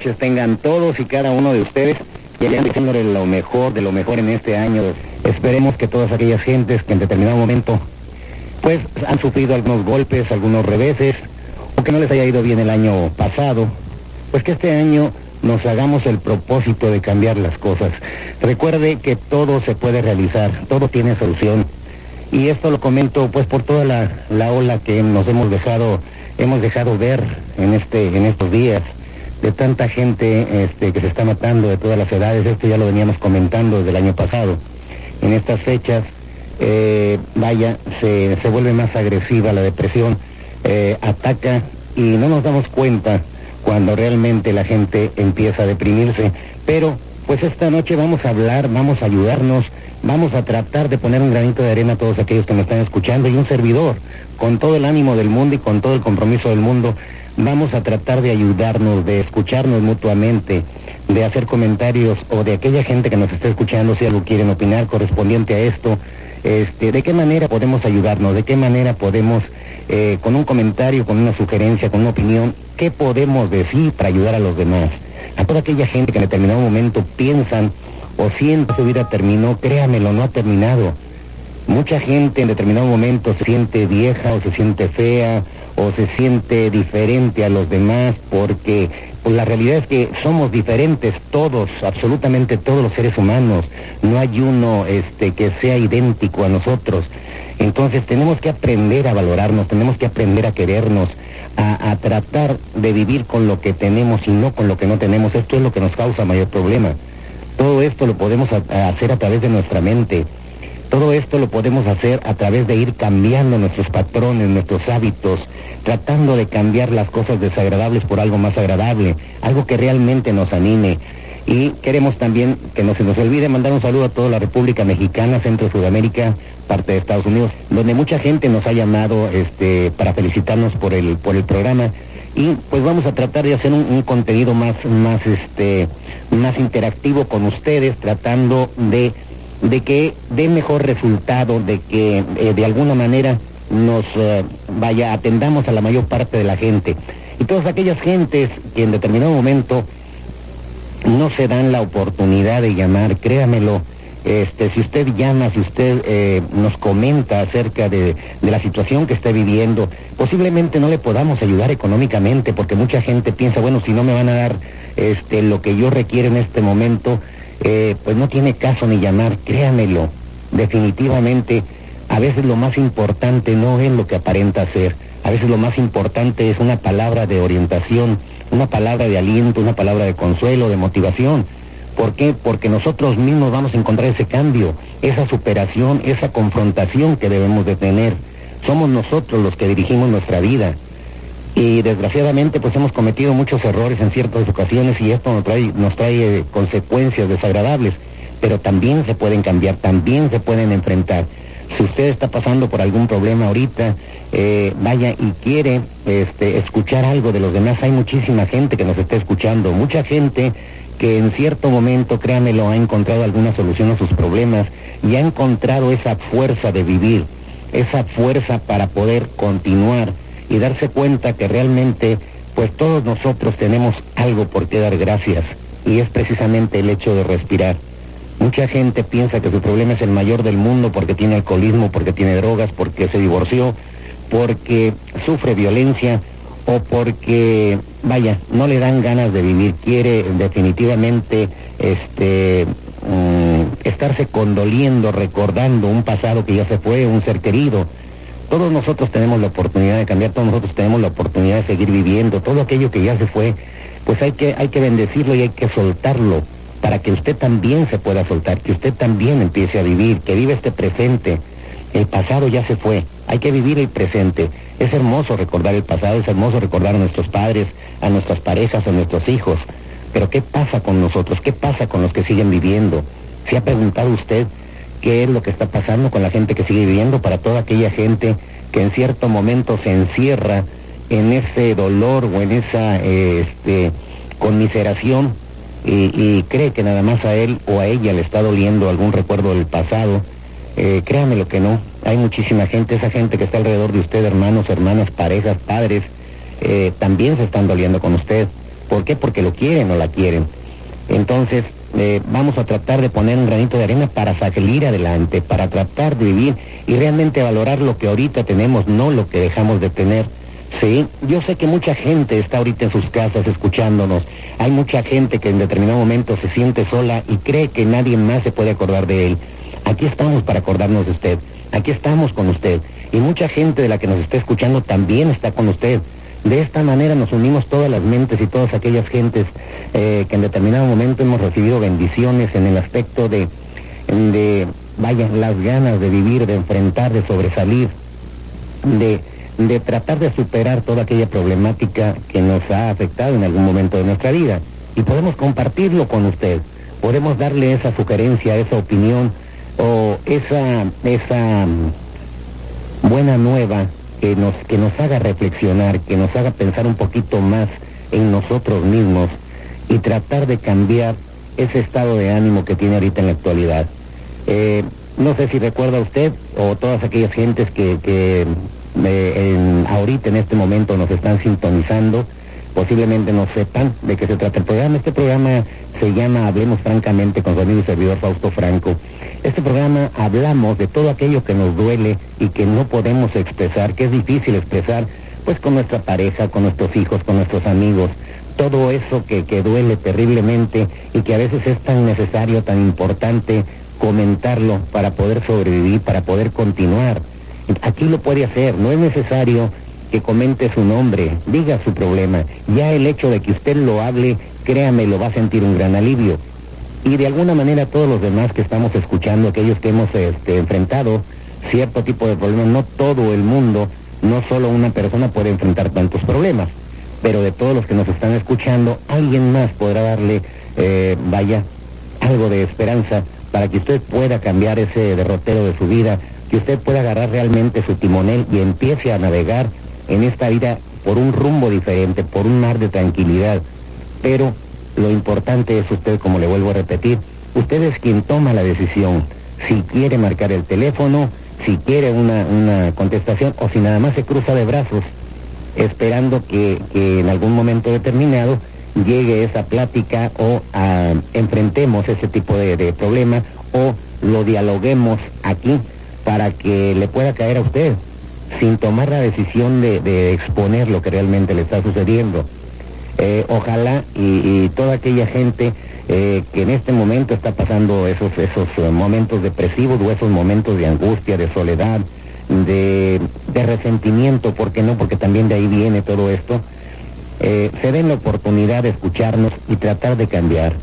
Tengan todos y cada uno de ustedes y hayan diciéndole lo mejor de lo mejor en este año. Esperemos que todas aquellas gentes que en determinado momento pues han sufrido algunos golpes, algunos reveses, o que no les haya ido bien el año pasado, pues que este año nos hagamos el propósito de cambiar las cosas. Recuerde que todo se puede realizar, todo tiene solución. Y esto lo comento pues por toda la, la ola que nos hemos dejado, hemos dejado ver en este, en estos días de tanta gente este, que se está matando de todas las edades, esto ya lo veníamos comentando desde el año pasado. En estas fechas, eh, vaya, se, vuelve más agresiva la depresión, eh, ataca y no nos damos cuenta cuando realmente la gente empieza a deprimirse. Pero pues esta noche vamos a hablar, vamos a ayudarnos, vamos a tratar de poner un granito de arena a todos aquellos que me están escuchando y un servidor, con todo el ánimo del mundo y con todo el compromiso del mundo vamos a tratar de ayudarnos, de escucharnos mutuamente, de hacer comentarios o de aquella gente que nos está escuchando, si algo quieren opinar correspondiente a esto, este, de qué manera podemos ayudarnos, de qué manera podemos, eh, con un comentario, con una sugerencia, con una opinión, qué podemos decir para ayudar a los demás. A toda aquella gente que en determinado momento piensan o sienten que su vida terminó, créamelo, no ha terminado. Mucha gente en determinado momento se siente vieja o se siente fea o se siente diferente a los demás porque pues, la realidad es que somos diferentes todos, absolutamente todos los seres humanos. No hay uno este, que sea idéntico a nosotros. Entonces tenemos que aprender a valorarnos, tenemos que aprender a querernos, a, tratar de vivir con lo que tenemos y no con lo que no tenemos. Esto es lo que nos causa mayor problema. Todo esto lo podemos hacer a través de nuestra mente. Todo esto lo podemos hacer a través de ir cambiando nuestros patrones, nuestros hábitos, tratando de cambiar las cosas desagradables por algo más agradable, algo que realmente nos anime. Y queremos también que no se nos olvide mandar un saludo a toda la República Mexicana, Centro Sudamérica, parte de Estados Unidos, donde mucha gente nos ha llamado este, para felicitarnos por el, por el programa. Y pues vamos a tratar de hacer un, contenido más, más, este, más interactivo con ustedes, tratando de de que dé mejor resultado, de que eh, de alguna manera nos eh, vaya, atendamos a la mayor parte de la gente. Y todas aquellas gentes que en determinado momento no se dan la oportunidad de llamar, créamelo, este, si usted llama, si usted eh, nos comenta acerca de, de, la situación que está viviendo, posiblemente no le podamos ayudar económicamente, porque mucha gente piensa, bueno, si no me van a dar este, lo que yo requiero en este momento, eh, pues no tiene caso ni llamar, créamelo, definitivamente, a veces lo más importante no es lo que aparenta ser, a veces lo más importante es una palabra de orientación, una palabra de aliento, una palabra de consuelo, de motivación. ¿Por qué? Porque nosotros mismos vamos a encontrar ese cambio, esa superación, esa confrontación que debemos de tener. Somos nosotros los que dirigimos nuestra vida y desgraciadamente pues hemos cometido muchos errores en ciertas ocasiones y esto nos trae, nos trae consecuencias desagradables, pero también se pueden cambiar, también se pueden enfrentar. Si usted está pasando por algún problema ahorita, eh, vaya y quiere este, escuchar algo de los demás, hay muchísima gente que nos está escuchando, mucha gente que en cierto momento, créanmelo, ha encontrado alguna solución a sus problemas y ha encontrado esa fuerza de vivir, esa fuerza para poder continuar y darse cuenta que realmente pues todos nosotros tenemos algo por qué dar gracias y es precisamente el hecho de respirar. Mucha gente piensa que su problema es el mayor del mundo porque tiene alcoholismo, porque tiene drogas, porque se divorció, porque sufre violencia o porque, vaya, no le dan ganas de vivir, quiere definitivamente este, mm, estarse condoliendo, recordando un pasado que ya se fue, un ser querido. Todos nosotros tenemos la oportunidad de cambiar, todos nosotros tenemos la oportunidad de seguir viviendo, todo aquello que ya se fue, pues hay que, hay que bendecirlo y hay que soltarlo para que usted también se pueda soltar, que usted también empiece a vivir, que viva este presente. El pasado ya se fue, hay que vivir el presente. Es hermoso recordar el pasado, es hermoso recordar a nuestros padres, a nuestras parejas, a nuestros hijos. Pero ¿qué pasa con nosotros? ¿Qué pasa con los que siguen viviendo? ¿Se ha preguntado usted qué es lo que está pasando con la gente que sigue viviendo para toda aquella gente que en cierto momento se encierra en ese dolor o en esa este, conmiseración y, cree que nada más a él o a ella le está doliendo algún recuerdo del pasado? Eh, créame lo que no. Hay muchísima gente, esa gente que está alrededor de usted, hermanos, hermanas, parejas, padres, eh, también se están doliendo con usted. ¿Por qué? Porque lo quieren o la quieren. Entonces, eh, vamos a tratar de poner un granito de arena para salir adelante, para tratar de vivir y realmente valorar lo que ahorita tenemos, no lo que dejamos de tener. Sí, yo sé que mucha gente está ahorita en sus casas escuchándonos. Hay mucha gente que en determinado momento se siente sola y cree que nadie más se puede acordar de él. Aquí estamos para acordarnos de usted. Aquí estamos con usted. Y mucha gente de la que nos está escuchando también está con usted. De esta manera nos unimos todas las mentes y todas aquellas gentes eh, que en determinado momento hemos recibido bendiciones en el aspecto de, de, vaya, las ganas de vivir, de enfrentar, de sobresalir, de, de tratar de superar toda aquella problemática que nos ha afectado en algún momento de nuestra vida. Y podemos compartirlo con usted, podemos darle esa sugerencia, esa opinión o esa, esa mm, buena nueva que nos, que nos haga reflexionar, que nos haga pensar un poquito más en nosotros mismos y tratar de cambiar ese estado de ánimo que tiene ahorita en la actualidad. Eh, no sé si recuerda usted o todas aquellas gentes que, que eh, ahorita en este momento nos están sintonizando, posiblemente no sepan de qué se trata el programa. Este programa se llama Hablemos Francamente con su amigo y servidor Fausto Franco. Este programa hablamos de todo aquello que nos duele y que no podemos expresar, que es difícil expresar, pues con nuestra pareja, con nuestros hijos, con nuestros amigos. Todo eso que, que duele terriblemente y que a veces es tan necesario, tan importante comentarlo para poder sobrevivir, para poder continuar. Aquí lo puede hacer, no es necesario que comente su nombre, diga su problema. Ya el hecho de que usted lo hable, créame, lo va a sentir un gran alivio y de alguna manera todos los demás que estamos escuchando, aquellos que hemos este, enfrentado cierto tipo de problemas, no todo el mundo, no solo una persona puede enfrentar tantos problemas, pero de todos los que nos están escuchando, alguien más podrá darle, eh, vaya, algo de esperanza para que usted pueda cambiar ese derrotero de su vida, que usted pueda agarrar realmente su timonel y empiece a navegar en esta vida por un rumbo diferente, por un mar de tranquilidad, pero lo importante es usted, como le vuelvo a repetir, usted es quien toma la decisión. Si quiere marcar el teléfono, si quiere una, contestación o si nada más se cruza de brazos esperando que, en algún momento determinado llegue esa plática o ah, enfrentemos ese tipo de, problema o lo dialoguemos aquí para que le pueda caer a usted sin tomar la decisión de exponer lo que realmente le está sucediendo. Eh, ojalá y, toda aquella gente eh, que en este momento está pasando esos, esos eh, momentos depresivos o esos momentos de angustia, de soledad, de, resentimiento, ¿por qué no? Porque también de ahí viene todo esto, se den la oportunidad de escucharnos y tratar de cambiar.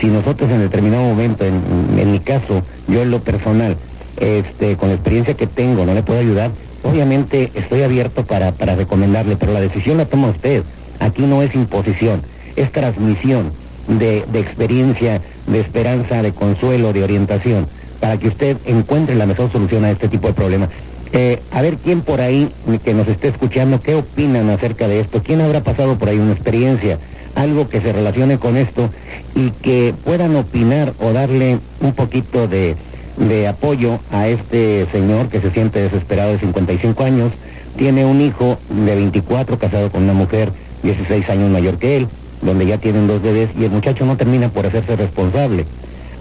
si nosotros en determinado momento, en, mi caso, yo en lo personal, este, con la experiencia que tengo, no le puedo ayudar, obviamente estoy abierto para, para recomendarle, pero la decisión la toma usted. Aquí no es imposición, es transmisión de, experiencia, de esperanza, de consuelo, de orientación, para que usted encuentre la mejor solución a este tipo de problemas. Eh, a ver quién por ahí que nos esté escuchando, qué opinan acerca de esto, quién habrá pasado por ahí una experiencia, algo que se relacione con esto y que puedan opinar o darle un poquito de, de apoyo a este señor que se siente desesperado de 55 años, tiene un hijo de 24 casado con una mujer 16 años mayor que él, donde ya tienen dos bebés y el muchacho no termina por hacerse responsable.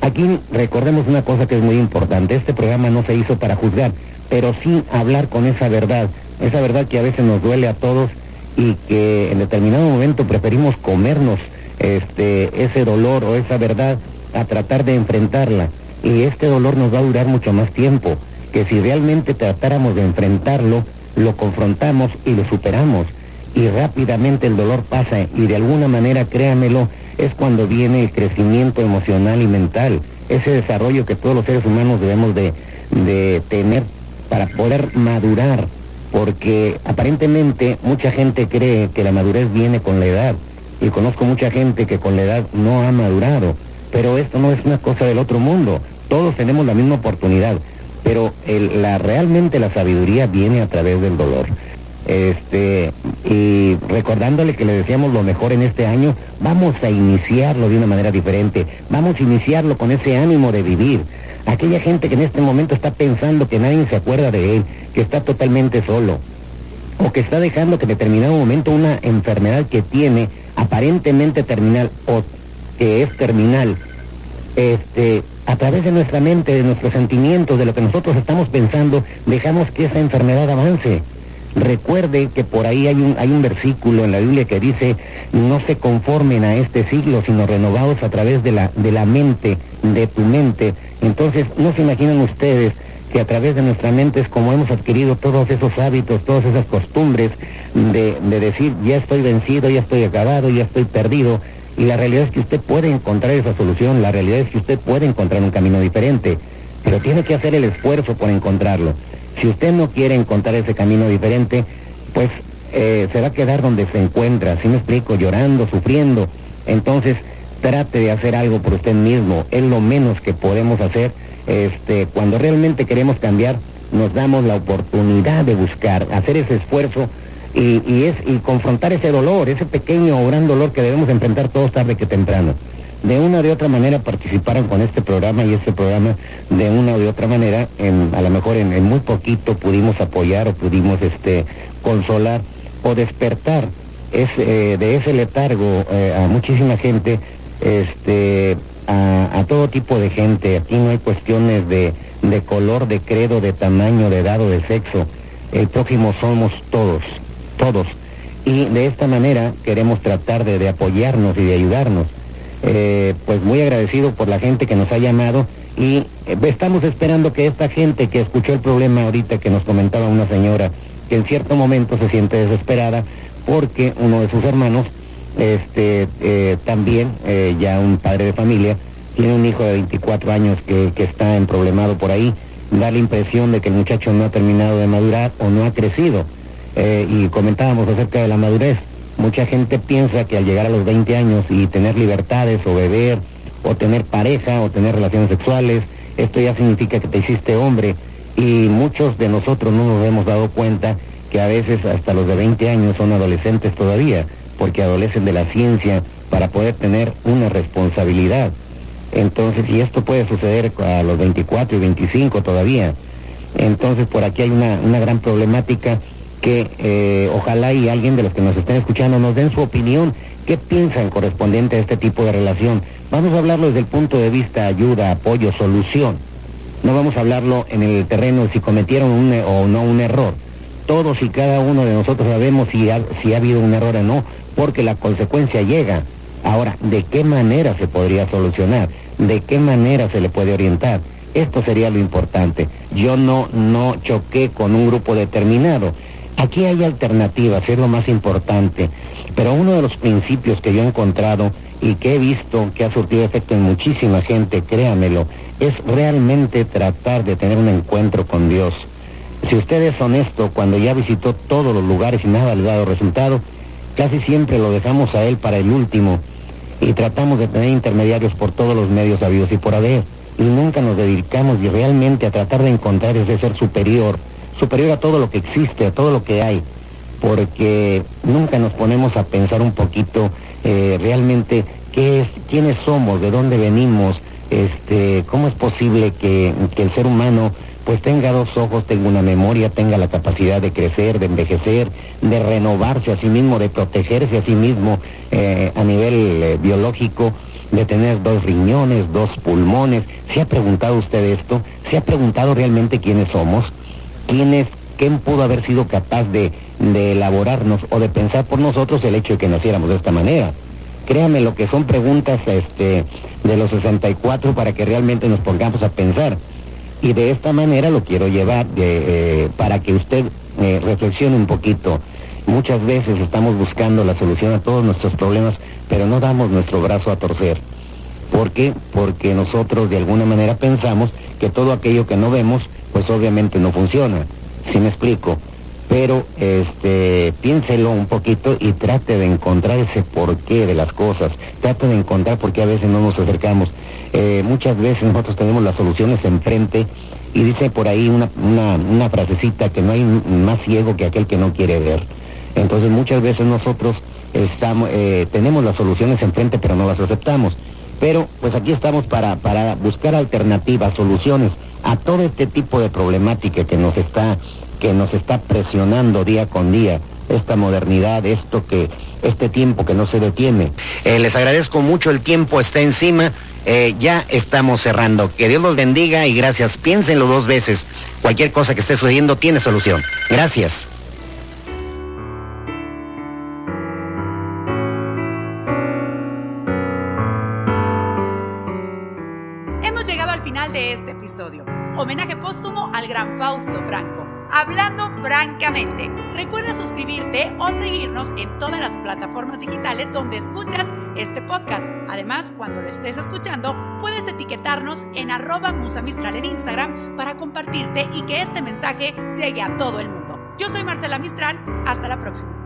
Aquí recordemos una cosa que es muy importante, este programa no se hizo para juzgar, pero sí hablar con esa verdad, esa verdad que a veces nos duele a todos y que en determinado momento preferimos comernos este, ese dolor o esa verdad a tratar de enfrentarla. Y este dolor nos va a durar mucho más tiempo, que si realmente tratáramos de enfrentarlo, lo confrontamos y lo superamos. Y rápidamente el dolor pasa y de alguna manera, créamelo, es cuando viene el crecimiento emocional y mental, ese desarrollo que todos los seres humanos debemos de, de tener para poder madurar, porque aparentemente mucha gente cree que la madurez viene con la edad, y conozco mucha gente que con la edad no ha madurado, pero esto no es una cosa del otro mundo, todos tenemos la misma oportunidad, pero la, realmente la sabiduría viene a través del dolor. Este, y recordándole que le decíamos lo mejor en este año, vamos a iniciarlo de una manera diferente, vamos a iniciarlo con ese ánimo de vivir. Aquella gente que en este momento está pensando que nadie se acuerda de él, que está totalmente solo, o que está dejando que en determinado momento una enfermedad que tiene aparentemente terminal o que es terminal, este, a través de nuestra mente, de nuestros sentimientos, de lo que nosotros estamos pensando, dejamos que esa enfermedad avance. Recuerde que por ahí hay un, hay un versículo en la Biblia que dice, no se conformen a este siglo, sino renovados a través de la, de la mente, de tu mente. Entonces, no se imaginan ustedes que a través de nuestra mente es como hemos adquirido todos esos hábitos, todas esas costumbres de, de decir, ya estoy vencido, ya estoy acabado, ya estoy perdido. Y la realidad es que usted puede encontrar esa solución, la realidad es que usted puede encontrar un camino diferente, pero tiene que hacer el esfuerzo por encontrarlo. Si usted no quiere encontrar ese camino diferente, pues eh, se va a quedar donde se encuentra, si me explico, llorando, sufriendo. Entonces, trate de hacer algo por usted mismo, es lo menos que podemos hacer. Este, cuando realmente queremos cambiar, nos damos la oportunidad de buscar, hacer ese esfuerzo y, y, es, y confrontar ese dolor, ese pequeño o gran dolor que debemos enfrentar todos tarde que temprano de una o de otra manera participaron con este programa y este programa de una o de otra manera, en, a lo mejor en, muy poquito pudimos apoyar o pudimos este, consolar o despertar ese, de ese letargo eh, a muchísima gente, este, a, todo tipo de gente. Aquí no hay cuestiones de, de color, de credo, de tamaño, de edad o de sexo. El próximo somos todos, todos. Y de esta manera queremos tratar de, apoyarnos y de ayudarnos. Eh, pues muy agradecido por la gente que nos ha llamado y eh, estamos esperando que esta gente que escuchó el problema ahorita que nos comentaba una señora que en cierto momento se siente desesperada porque uno de sus hermanos, este, eh, también ya un padre de familia, tiene un hijo de 24 años que, que está problemado por ahí, da la impresión de que el muchacho no ha terminado de madurar o no ha crecido. Y comentábamos acerca de la madurez. Mucha gente piensa que al llegar a los 20 años y tener libertades o beber o tener pareja o tener relaciones sexuales, esto ya significa que te hiciste hombre y muchos de nosotros no nos hemos dado cuenta que a veces hasta los de 20 años son adolescentes todavía, porque adolecen de la ciencia para poder tener una responsabilidad. Entonces, y esto puede suceder a los 24 y 25 todavía. Entonces, por aquí hay una, una gran problemática que eh, ojalá y alguien de los que nos estén escuchando nos den su opinión. ¿Qué piensan correspondiente a este tipo de relación? Vamos a hablarlo desde el punto de vista ayuda, apoyo, solución. No vamos a hablarlo en el terreno si cometieron un, e, o no un error. Todos y cada uno de nosotros sabemos si ha, si ha habido un error o no, porque la consecuencia llega. Ahora, ¿de qué manera se podría solucionar? ¿De qué manera se le puede orientar? Esto sería lo importante. Yo no, no choqué con un grupo determinado. Aquí hay alternativas, es lo más importante, pero uno de los principios que yo he encontrado y que he visto que ha surtido efecto en muchísima gente, créamelo, es realmente tratar de tener un encuentro con Dios. Si usted es honesto, cuando ya visitó todos los lugares y nada le ha dado resultado, casi siempre lo dejamos a Él para el último y tratamos de tener intermediarios por todos los medios habidos y por haber, y nunca nos dedicamos realmente a tratar de encontrar ese ser superior superior a todo lo que existe, a todo lo que hay, porque nunca nos ponemos a pensar un poquito eh, realmente qué es, quiénes somos, de dónde venimos, este, cómo es posible que, el ser humano pues tenga dos ojos, tenga una memoria, tenga la capacidad de crecer, de envejecer, de renovarse a sí mismo, de protegerse a sí mismo eh, a nivel eh, biológico, de tener dos riñones, dos pulmones. ¿Se ha preguntado usted esto? ¿Se ha preguntado realmente quiénes somos? Quién quién pudo haber sido capaz de, elaborarnos o de pensar por nosotros el hecho de que naciéramos de esta manera. créame lo que son preguntas este, de los 64 para que realmente nos pongamos a pensar. Y de esta manera lo quiero llevar eh, para que usted eh, reflexione un poquito. Muchas veces estamos buscando la solución a todos nuestros problemas, pero no damos nuestro brazo a torcer. ¿Por qué? Porque nosotros de alguna manera pensamos que todo aquello que no vemos, pues obviamente no funciona. Si me explico? Pero este, piénselo un poquito y trate de encontrar ese porqué de las cosas. Trate de encontrar por qué a veces no nos acercamos. Eh, muchas veces nosotros tenemos las soluciones enfrente y dice por ahí una, una, frasecita que no hay más ciego que aquel que no quiere ver. Entonces muchas veces nosotros estamos, eh, tenemos las soluciones enfrente pero no las aceptamos. Pero pues aquí estamos para, para buscar alternativas, soluciones a todo este tipo de problemática que nos está, que nos está presionando día con día esta modernidad, esto que, este tiempo que no se detiene. Eh, les agradezco mucho, el tiempo está encima. Eh, ya estamos cerrando. Que Dios los bendiga y gracias. Piénsenlo dos veces. Cualquier cosa que esté sucediendo tiene solución. Gracias. Homenaje póstumo al gran Fausto Franco. Hablando francamente. Recuerda suscribirte o seguirnos en todas las plataformas digitales donde escuchas este podcast. Además, cuando lo estés escuchando, puedes etiquetarnos en arroba musamistral en Instagram para compartirte y que este mensaje llegue a todo el mundo. Yo soy Marcela Mistral. Hasta la próxima.